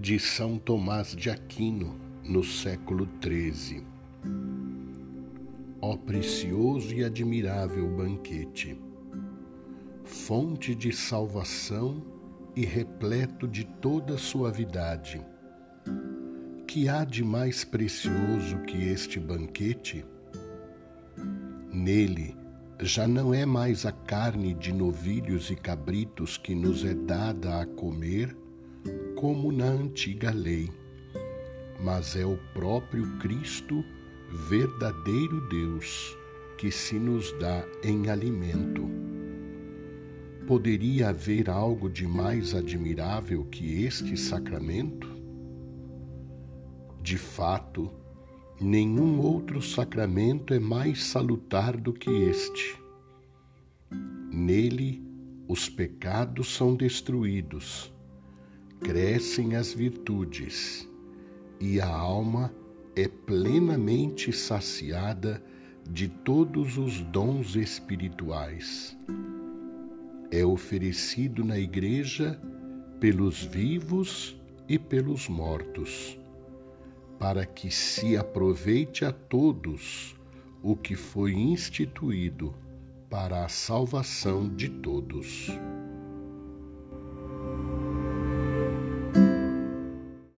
de São Tomás de Aquino, no século XIII. Ó precioso e admirável banquete, fonte de salvação e repleto de toda suavidade, que há de mais precioso que este banquete? Nele já não é mais a carne de novilhos e cabritos que nos é dada a comer, como na antiga lei, mas é o próprio Cristo, verdadeiro Deus, que se nos dá em alimento. Poderia haver algo de mais admirável que este sacramento? De fato, Nenhum outro sacramento é mais salutar do que este. Nele, os pecados são destruídos, crescem as virtudes e a alma é plenamente saciada de todos os dons espirituais. É oferecido na Igreja pelos vivos e pelos mortos para que se aproveite a todos o que foi instituído para a salvação de todos.